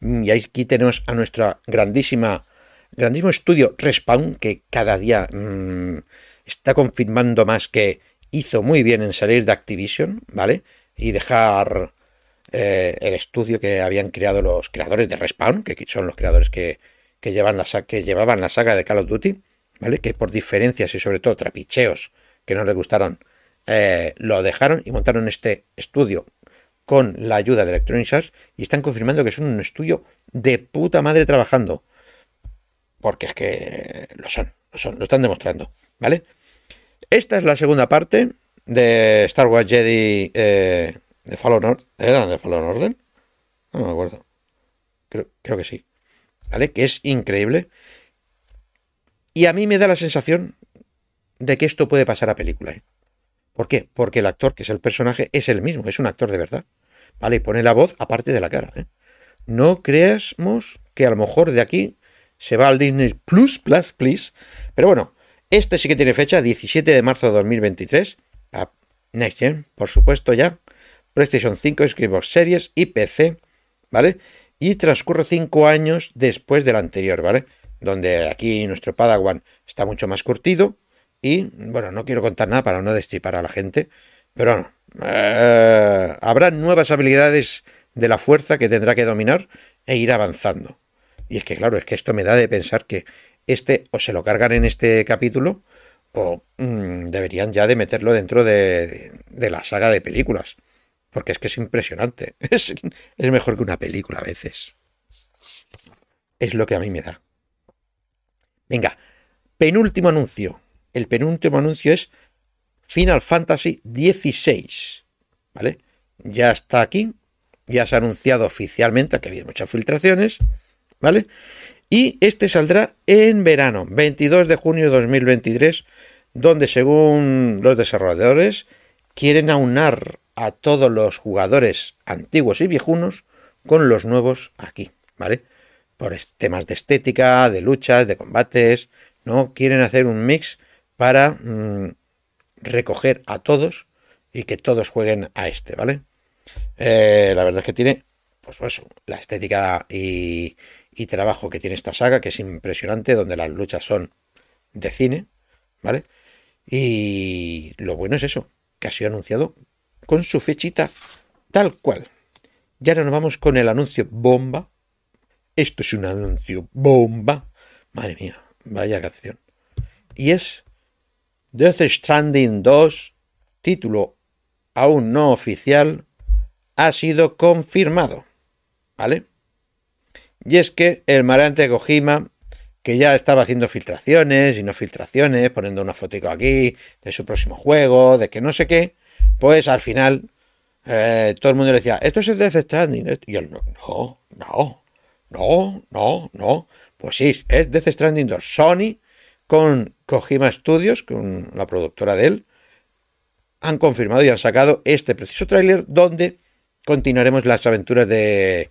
Speaker 2: Y aquí tenemos a nuestra grandísima, grandísimo estudio Respawn, que cada día mmm, está confirmando más que hizo muy bien en salir de Activision, ¿vale? Y dejar eh, el estudio que habían creado los creadores de Respawn, que son los creadores que, que, llevan la, que llevaban la saga de Call of Duty, ¿vale? Que por diferencias y sobre todo trapicheos que no les gustaron, eh, lo dejaron y montaron este estudio con la ayuda de Electronic Arts y están confirmando que son un estudio de puta madre trabajando. Porque es que lo son, lo son, lo están demostrando, ¿vale? Esta es la segunda parte de Star Wars Jedi eh, de Fallen Order. ¿Era de Fallen Order? No me acuerdo. Creo, que sí. ¿Vale? Que es increíble. Y a mí me da la sensación de que esto puede pasar a película. ¿eh? ¿Por qué? Porque el actor, que es el personaje, es el mismo, es un actor de verdad. ¿Vale? Y pone la voz aparte de la cara. ¿eh? No creamos que a lo mejor de aquí se va al Disney Plus, Plus, Please. Pero bueno, este sí que tiene fecha, 17 de marzo de 2023. A Next Gen, por supuesto, ya. PlayStation 5, Xbox Series y PC, ¿vale? Y transcurre 5 años después del anterior, ¿vale? Donde aquí nuestro Padawan está mucho más curtido. Y, bueno, no quiero contar nada para no destripar a la gente. Pero bueno, eh, habrá nuevas habilidades de la fuerza que tendrá que dominar e ir avanzando. Y es que, claro, es que esto me da de pensar que este o se lo cargan en este capítulo o mmm, deberían ya de meterlo dentro de, la saga de películas. Porque es que es impresionante. [LAUGHS] Es, es mejor que una película a veces. Es lo que a mí me da. Venga, penúltimo anuncio. El penúltimo anuncio es Final Fantasy XVI. ¿Vale? Ya está aquí. Ya se ha anunciado oficialmente, que había muchas filtraciones. ¿Vale? Y este saldrá en verano, 22 de junio de 2023, donde según los desarrolladores quieren aunar a todos los jugadores antiguos y viejunos con los nuevos aquí, ¿vale? Por temas de estética, de luchas, de combates, ¿no? Quieren hacer un mix para mmm, recoger a todos y que todos jueguen a este, ¿vale? Eh, la verdad es que tiene, pues eso, la estética y, y trabajo que tiene esta saga, que es impresionante, donde las luchas son de cine, ¿vale? Y lo bueno es eso, que ha sido anunciado con su fechita tal cual. Y ahora nos vamos con el anuncio bomba. Esto es un anuncio bomba. Madre mía, vaya canción. Y es Death Stranding 2, título aún no oficial, ha sido confirmado. ¿Vale? Y es que el marante Kojima, que ya estaba haciendo filtraciones y no filtraciones, poniendo una fotico aquí de su próximo juego, de que no sé qué, pues al final eh, todo el mundo le decía, esto es el Death Stranding. Y él, no, no, no, no, no, no. Pues sí, es Death Stranding 2. Sony con Kojima Studios, con la productora de él, han confirmado y han sacado este preciso tráiler donde continuaremos las aventuras de,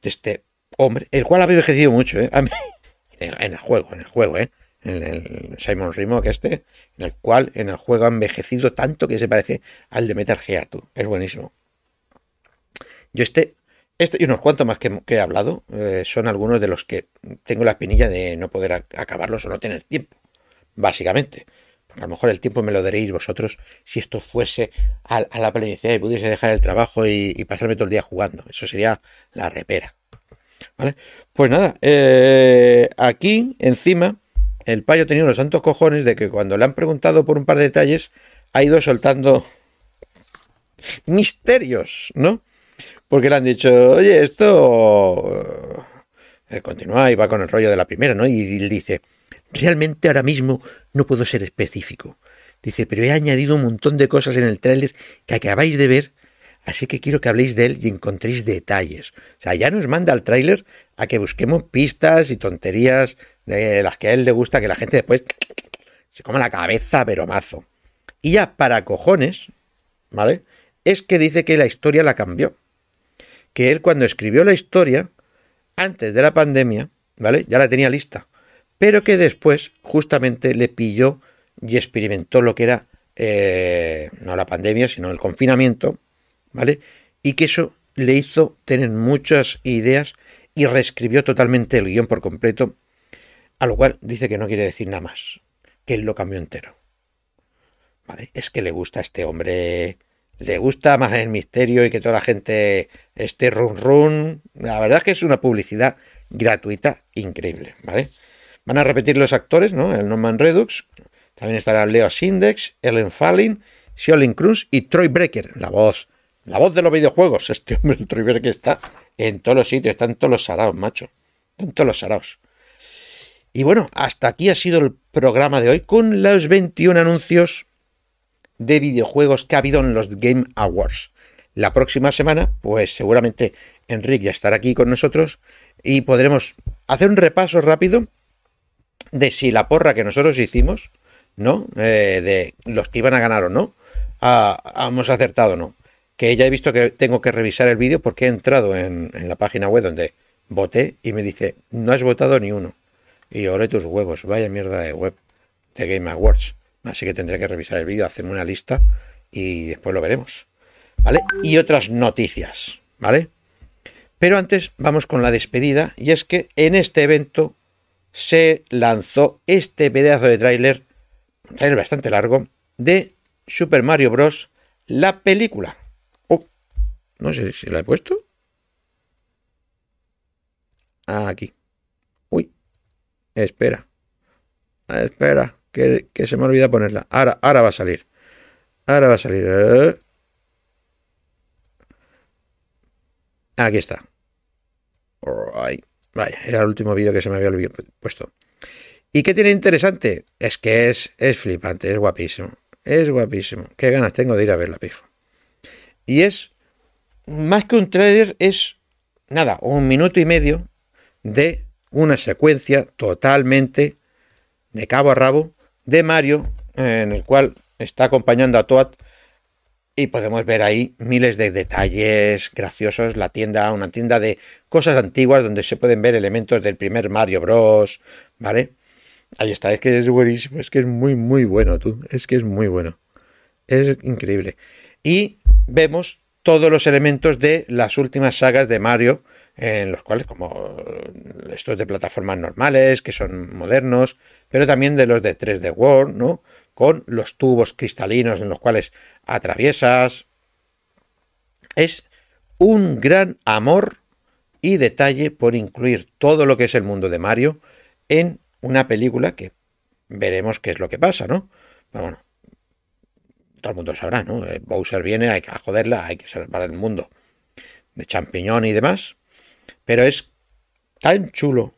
Speaker 2: de este hombre, el cual ha envejecido mucho, ¿eh? en el juego, en el juego, ¿eh? en el Simon Rimo que este, en el cual en el juego ha envejecido tanto que se parece al de Metal Gear, tú. es buenísimo. Yo este, este y unos cuantos más que, he hablado eh, son algunos de los que tengo la espinilla de no poder acabarlos o no tener tiempo, básicamente. Porque a lo mejor el tiempo me lo daréis vosotros si esto fuese a, la planicidad y pudiese dejar el trabajo y, pasarme todo el día jugando. Eso sería la repera. Pues nada, eh, aquí encima el payo ha tenido los santos cojones de que cuando le han preguntado por un par de detalles ha ido soltando [LAUGHS] misterios, ¿no? Porque le han dicho, oye, esto eh, continúa y va con el rollo de la primera, ¿no? Y él dice, realmente ahora mismo no puedo ser específico. Dice, pero he añadido un montón de cosas en el tráiler que acabáis de ver, así que quiero que habléis de él y encontréis detalles. O sea, ya nos manda el tráiler a que busquemos pistas y tonterías de las que a él le gusta que la gente después se coma la cabeza, pero mazo. Y ya para cojones, ¿vale? Es que dice que la historia la cambió. Que él cuando escribió la historia, antes de la pandemia, ¿vale? Ya la tenía lista. Pero que después justamente le pilló y experimentó lo que era eh, no la pandemia, sino el confinamiento, ¿vale? Y que eso le hizo tener muchas ideas y reescribió totalmente el guion por completo, a lo cual dice que no quiere decir nada más, que él lo cambió entero. ¿Vale? Es que le gusta a este hombre, le gusta más el misterio y que toda la gente esté run run. La verdad es que es una publicidad gratuita increíble, ¿vale? Van a repetir los actores, ¿no? El Norman Redux, también estará Leo Sindex, Ellen Fallin, Siolin Cruz y Troy Breaker, la voz, la voz de los videojuegos. [LAUGHS] Este hombre, el Troy Breaker, está en todos los sitios, está en todos los saraos, macho. todos los saraos. Y bueno, hasta aquí ha sido el programa de hoy con los 21 anuncios de videojuegos que ha habido en los Game Awards. La próxima semana, pues seguramente Enrique ya estará aquí con nosotros y podremos hacer un repaso rápido de si la porra que nosotros hicimos, ¿no? Eh, de los que iban a ganar o no, hemos acertado o no. Que ya he visto que tengo que revisar el vídeo porque he entrado en, la página web donde voté y me dice, no has votado ni uno. Y oré tus huevos, vaya mierda de web de Game Awards. Así que tendré que revisar el vídeo, hacerme una lista y después lo veremos. ¿Vale? Y otras noticias, ¿vale? Pero antes vamos con la despedida y es que en este evento se lanzó este pedazo de tráiler, un tráiler bastante largo, de Super Mario Bros. la película. No sé si la he puesto. Aquí. Uy. Espera. Espera que, se me olvida ponerla. Ahora, ahora va a salir. Ahora va a salir. Eh. Aquí está. Vaya, era el último vídeo que se me había puesto. ¿Y qué tiene interesante? Es que es, es flipante, es guapísimo. Es guapísimo. Qué ganas tengo de ir a verla, pijo. Y es, más que un trailer, es, nada, un minuto y medio de una secuencia totalmente de cabo a rabo de Mario, en el cual está acompañando a Toad y podemos ver ahí miles de detalles graciosos, la tienda, una tienda de cosas antiguas donde se pueden ver elementos del primer Mario Bros, ¿vale? Ahí está, es que es buenísimo, es que es muy, muy bueno, tú, es que es muy bueno. Es increíble. Y vemos todos los elementos de las últimas sagas de Mario, en los cuales, como estos de plataformas normales, que son modernos, pero también de los de 3D World, ¿no? Con los tubos cristalinos en los cuales atraviesas. Es un gran amor y detalle por incluir todo lo que es el mundo de Mario en una película que veremos qué es lo que pasa, ¿no? bueno, todo el mundo sabrá, ¿no? Eh, Bowser viene, hay que joderla, hay que salvar el mundo de champiñón y demás. Pero es tan chulo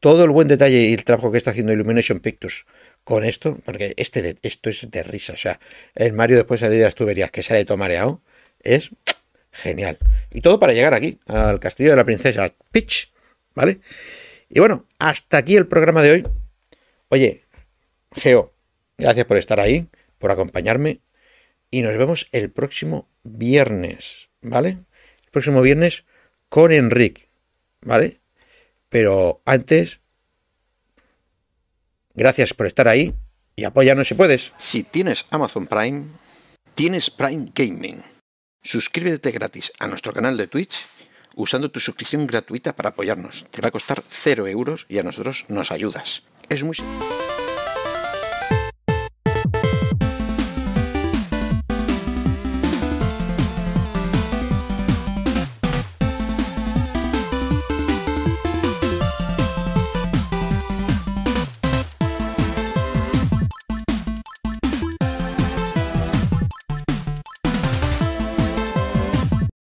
Speaker 2: todo el buen detalle y el trabajo que está haciendo Illumination Pictures con esto, porque este esto es de risa. O sea, el Mario después de las tuberías que sale todo mareado es genial. Y todo para llegar aquí, al castillo de la princesa Peach, ¿vale? Y bueno, hasta aquí el programa de hoy. Oye, Geo, gracias por estar ahí, por acompañarme. Y nos vemos el próximo viernes, ¿vale? El próximo viernes con Enrique. ¿vale? Pero antes, gracias por estar ahí y apóyanos si puedes.
Speaker 1: Si tienes Amazon Prime, tienes Prime Gaming
Speaker 2: Suscríbete gratis a nuestro canal de Twitch usando tu suscripción gratuita para apoyarnos. Te va a costar 0 euros y a nosotros nos ayudas. Es muy